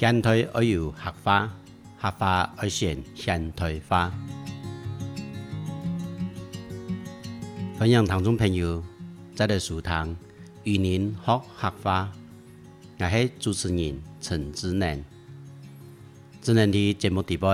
现代而有合法，合法而现现代化。欢迎唐中朋友，再来苏唐与您学合法。我是主持人陈志南，志南的节目底部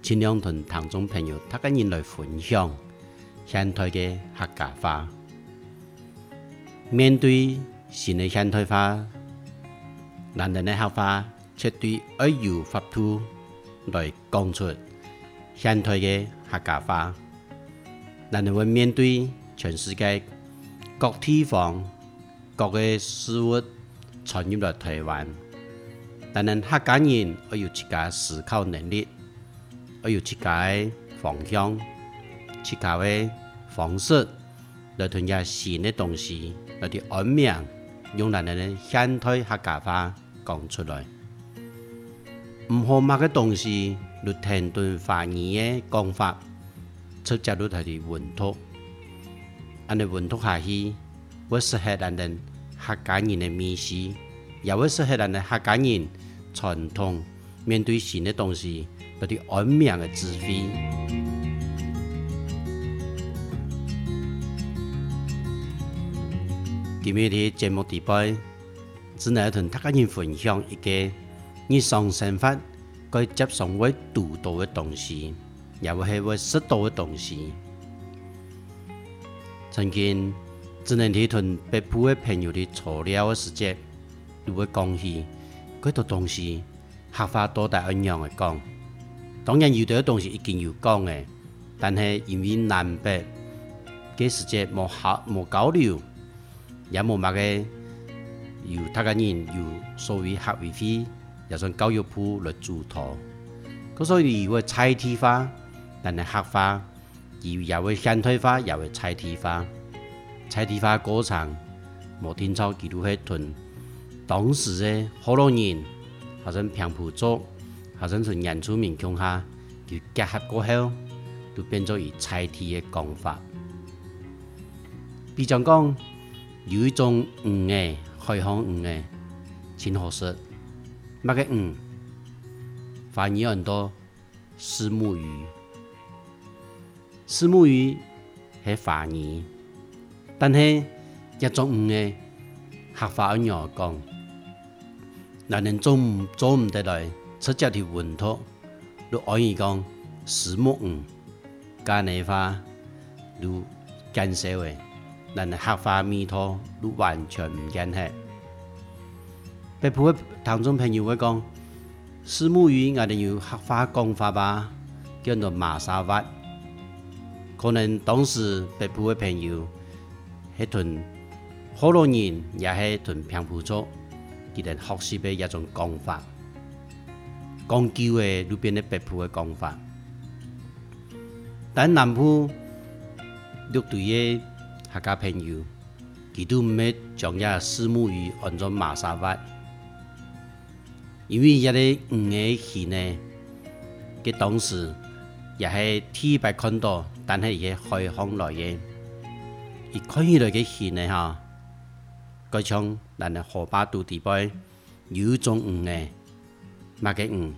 尽量同唐中朋友他个人来分享现代的客家话。面对新的现代化，难得的合法。却对爱有法土来讲出现代的客家话，咱人会面对全世界各地方各个事物传入来台湾，咱人较坚人，要有自家思考能力，要有自家的方向、自家的方式来吞下新的东西，来滴安名用咱人现代客家话讲出来。唔好买嘅东西，如停顿发言嘅讲法，出加入他的稳妥，安尼稳妥下去，会适合人的客家人嘅面世，也会适合人的客家人传统面对新嘅东西，嗰啲安眠嘅智慧。今日嘅节目底摆，只能同大家人分享一个。你上生法，该接上为多到的东西，也会系为失到的东西。曾经，只能提屯北部的朋友的错了的时节，如何讲起？许多东西，合法多大恩样的讲。当然，有的东西一定有讲的，但是因为南北，佮时节无合无交流，也无买个，有他个人有所谓合未会。也算教育部来做托，佮所以伊会拆体化，但系黑化，伊也会现代化，也会拆体化。拆体化过程，摩天草几度会吞。当时诶，好多人好像平埔族，好像从原住民乡下，就结合过后，都变作以拆体诶讲法。比讲讲，有一种五诶开放五诶，清火湿。那个嗯，花鱼有很多，石木鱼，石木鱼是花鱼，但是一种鱼诶，黑花鱼讲，那人做唔做唔得来，直接条闻土，你可以讲石木鱼加内花，你建设诶，人黑花米土，你完全唔见嘿。白埔诶，唐宗朋友会讲，石目鱼肯定有学法讲法吧，叫做马沙伯。可能当时白埔诶朋友，迄屯好多人，也是屯平埔族，伊人学习的一种讲法，讲究诶路边的白埔诶讲法。但南部绿队诶客家朋友，伊都毋要将遐石目鱼按照马沙伯。因为这个黄的鱼呢，它当时也是体态看到，但是也开放来的。一看起来个鱼呢哈，该像咱个河巴肚底边有种黄呢卖个黄，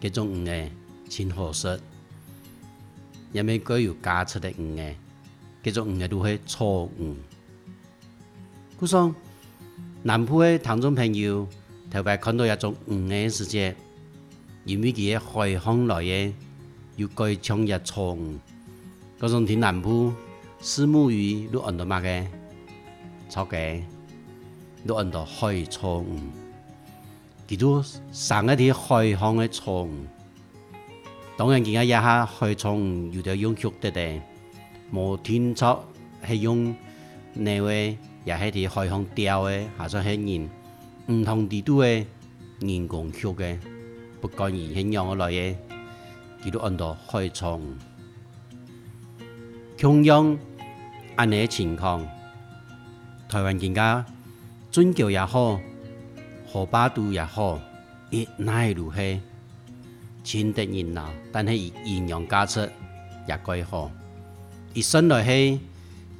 这种黄的真合色，因为各有加出的黄呢，这种黄的都会错鱼。顾说南浦的听众朋友。特別看到一种魚咧，时节，因为佢嘅開腔来嘅，要改長一長，嗰种天南部絲木鱼都按到買嘅，草鸡都唔多開長，记住上一啲開腔嘅長，当然佢阿一下開長有條用腳的的，冇天草係用那位，也係啲海风钓嘅，係算係硬。唔同地都诶，人工养嘅，不讲原生样而来嘅，佢都按到开创、强养安尼情况。台湾更加，尊桥也好，河巴渡也好，伊奈如许，清得热闹，但是伊营养加出也改好，伊生来系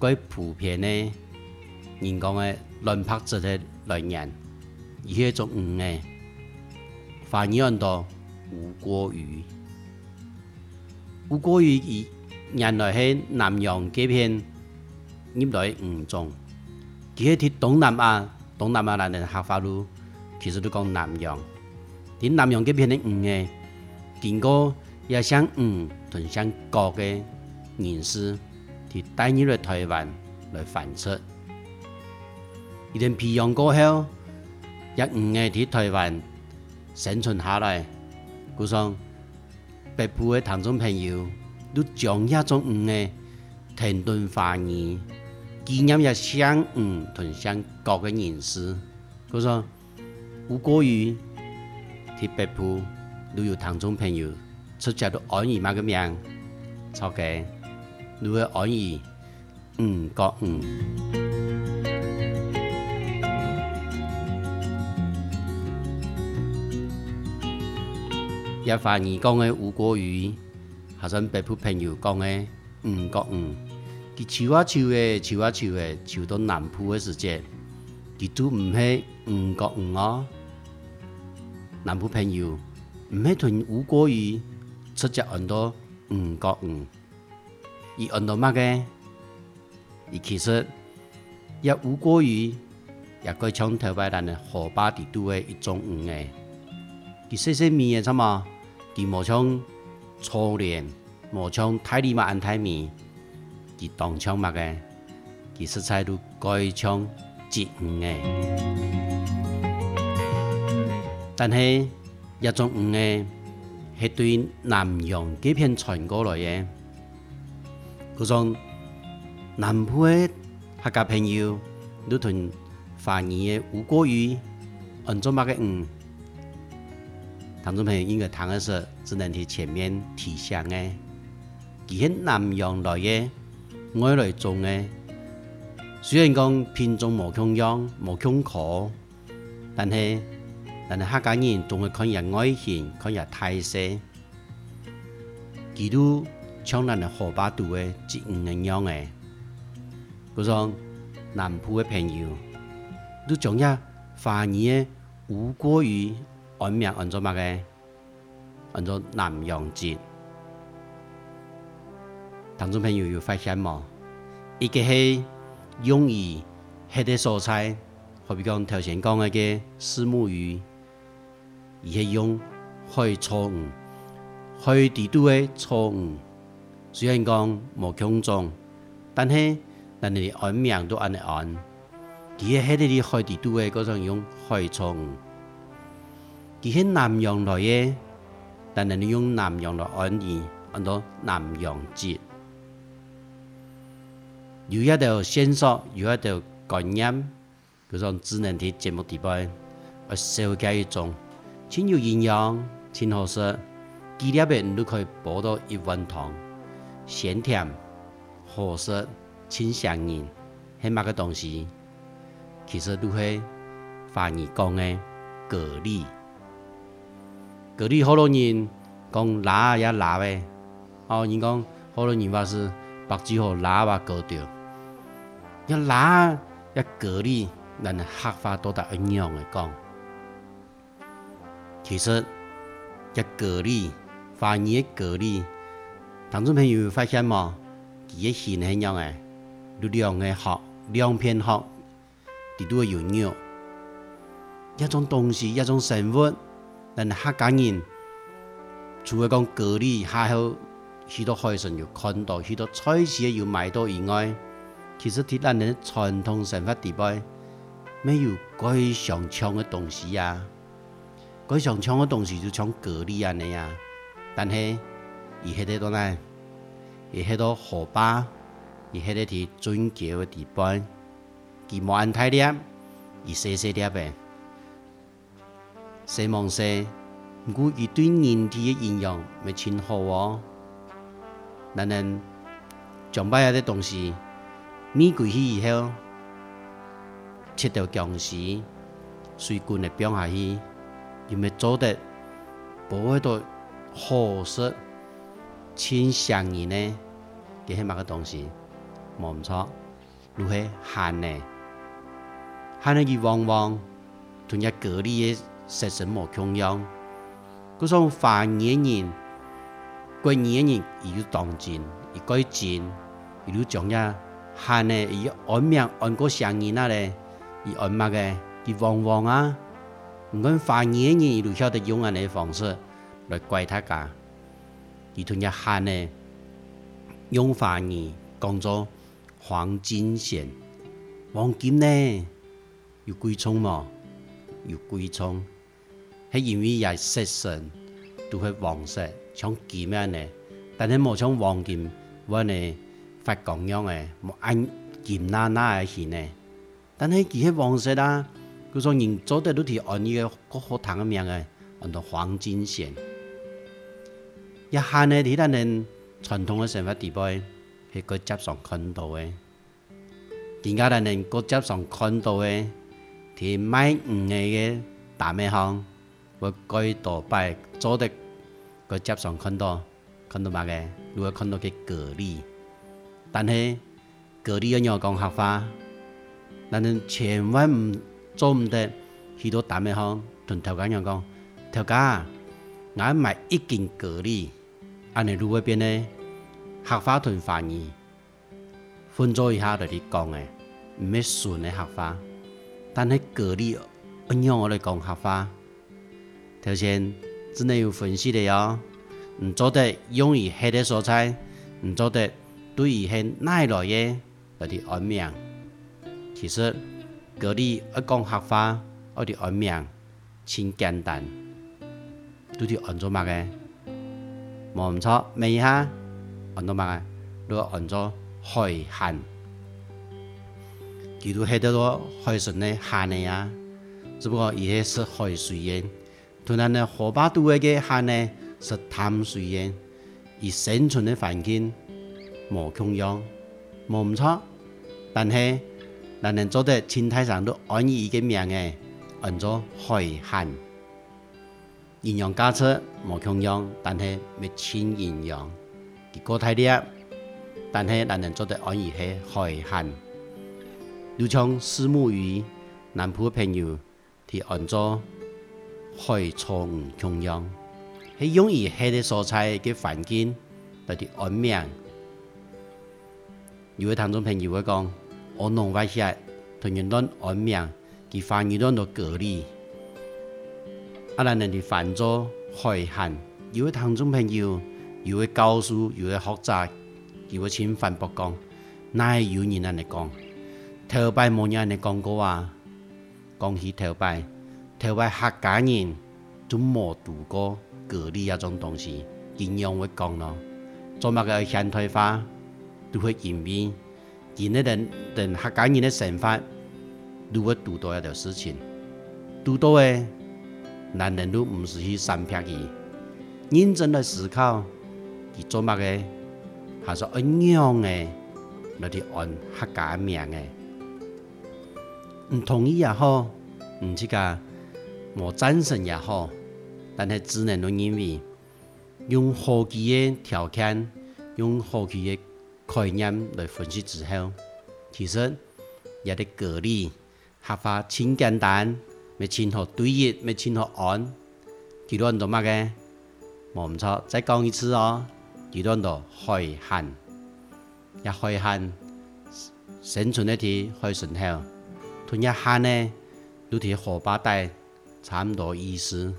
该普遍呢，人工诶乱拍出的来源。伊迄种鱼呢，繁衍到吴国语。吴国语伊原来喺南洋这片，入来鱼种，其实贴东南亚，东南亚人边学法路，其实都讲南洋。等南洋这片的鱼呢，经过野生鱼同生高个原始，就带入来台湾来繁殖。伊等培养过后，一五嘅鐵台灣生存下來，故上北部嘅唐眾朋友都將一種五嘅停頓發言，紀念一相五同相國嘅人士，故上吳國瑜喺北部都有唐眾朋友出家到安義嘛個名，錯嘅，如果安義五國五。也发二讲的吴果鱼，学生北部朋友讲的五国五，伊树啊树的，树啊树的，树到南部的时节伊都唔系五国五哦。南部朋友唔系屯五果鱼，出只很多五国五。伊按到乜嘅？伊其实一吴果鱼，也可以从台湾人的河巴地都的一种鱼诶。伊细细面诶，啥么？伫无像初恋，无像泰里嘛安泰米，伫当枪目嘅，其实在都改枪接五嘅。但係一種五嘅係對南洋幾片傳過來嘅，嗰種南部嘅客家朋友，你同繁語嘅吳國語，按做乜嘅五？听众朋友应该听的是只能是前面提醒的，其实南洋来嘅外来种嘅，虽然讲品种无共样、无共口，但係但係客家人仲會看人外形、看人態勢，幾多像咱嘅河巴度嘅即唔一樣嘅，嗰種南部嘅朋友，都仲一懷疑嘅無過於。按名按做乜嘅？按咗南洋节。听众朋友有发现冇？一个係容易係的蔬菜，好比讲头頭先講嘅個石木魚，而係養開草魚，開地都嘅草魚。虽然讲冇强壮，但係人哋按名都按嚟按，而係喺啲地開地都嘅嗰種養開错误。佢喺南洋來嘅，但係你用南洋來安义，安到南洋節。有一道线索，有一道乾念，佢种智能啲节目地方，我少加一种，清有营养，清好食，幾粒嘢都可以煲到一碗汤，鲜甜、好食、清香甜，係乜个东西？其实都係番禺讲嘅蛤蜊。格蜊好多人讲拉也拉呗，哦，人讲好多人话是白煮后拉啊，割掉。一拉一蛤蜊，咱黑话都得一样的讲？其实，一蛤发音的格蜊，听众朋友发现吗？其一新鲜样诶，有两诶好，两片好，几多有养？一种东西，一种生物。但客家人除了讲隔离，还有许多海心，有看到许多菜市有买到以外，其实铁咱的传统生活地方，没有该上抢的东西呀，该上抢的东西就抢隔离安尼啊，但是伊迄个都奈，伊迄多河把，伊迄个伫尊教的地板，无安太了，伊细细了呗。西忙食，不过伊对人体嘅营养未均好哦。男人上摆有啲东西，咪过去以后，吃到僵尸细菌嘅表下去，又咪做得不会到合适、清香嘢呢？其他物嘅东西冇唔错，如何咸呢？咸呢佢往往从一隔离嘅。是什么供养？嗰种凡言人，过叶人，伊就当真，伊贵真，伊就种下。下呢，伊按命按个生音那咧，伊按物嘅，伊旺旺啊。你管凡言人，伊就晓得用安尼方式来怪他家。伊从下下呢，用凡叶讲做黄金线，黄金呢，又贵重嘛，又贵重。係因為也色身都係黃色，像劍咩呢？但係冇像黃劍，我呢發光樣嘅，冇按劍那那嘅去呢。但係佢係黃色啦，佢說人做得都係按呢個國學堂嘅名嘅，按到黃金線。一下呢，睇咱人傳統嘅神法地位係佢接上看到嘅，點解咱人佢接上看到嘅？係買五嘅嘅大咩行？我改道拜做的，佢接上看到，看到嘛嘅？如果看到佢蛤蜊，但係蛤蜊要人讲學法，嗱你千万唔做唔得，许多单位行屯頭家人講，頭家俺买一斤蛤蜊，安尼如果变呢，學法屯便宜，分租一下就你讲诶，唔係純嘅學法，但係蛤蜊要我来讲學法。首先，只能有分析的哟。你做得用于黑的蔬菜，你做得对于是哪一类的，就是安眠。其实，搿里一讲合法，我的安眠，真简单，都去按做物个，冇唔错，没一下，按照物个都要按照海产，比如黑的多海产的虾的呀，只不过伊迄是海水盐。突然呢，河坝肚个虾呢是淡水虾，而生存的环境无穷氧、无唔错，但是，男人做得青苔上都安逸伊命名诶，按照海涵。营养价出无穷氧，但是未缺营养，伊过大粒，但是男人做得安逸系海涵。如像石木鱼，南的朋友提按照。喺錯誤中央，喺容易喺的蔬菜嘅环境嚟啲安命。有位听众朋友会讲，我農物社同人哋安命，佢翻完咗都過嚟。阿兰人哋犯咗害行。有位听众朋友，有位教师，有位学者，如果请反驳讲，那係有人人嚟讲，头白冇人尼讲过啊，讲起头拜。台湾客家人就无渡过過年一种东西，经常会讲咯？做么个现代化都会變變，而呢啲等客家人的生活，都会读到一條事情，读到诶，男人都毋是去三撇嘅，认真来思考，伊做乜个还是以點诶，那嗱啲按客家名诶，唔同意也好，唔知㗎。我赞成也好，但系只能论因为用后期个条件，用后期个概念来分析之后，其实也得隔离，合法清简单，咪清后对热咪前后暗，地段做乜嘅？冇唔错，再讲一次哦，地段做开汗，一开汗生存一啲开顺好，吞一汗呢，都啲荷包袋。差唔多意思，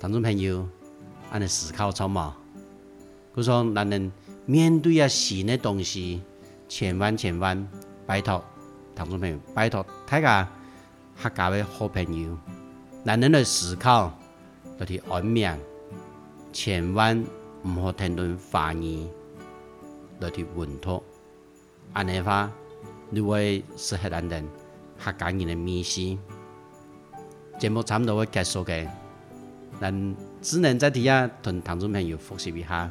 同种朋友，安尼思考出嘛？佮说，男人面对啊新的东西，千万千万拜托，同种朋友拜托，大家客家的好朋友，男人来思考，来滴安眠，千万唔好停顿怀疑，来滴稳妥，安尼话，你会适合男人，客家人的迷信。节目差不多会结束嘅，但只能在底下同听众朋友复习一下。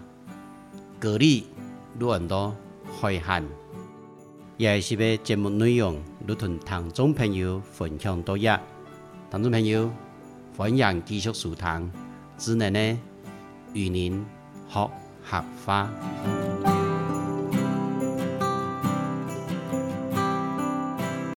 鼓励录很多开汗，也是为节目内容，如同听众朋友分享多一。听众朋友欢迎继续收听，只能呢与您学荷花。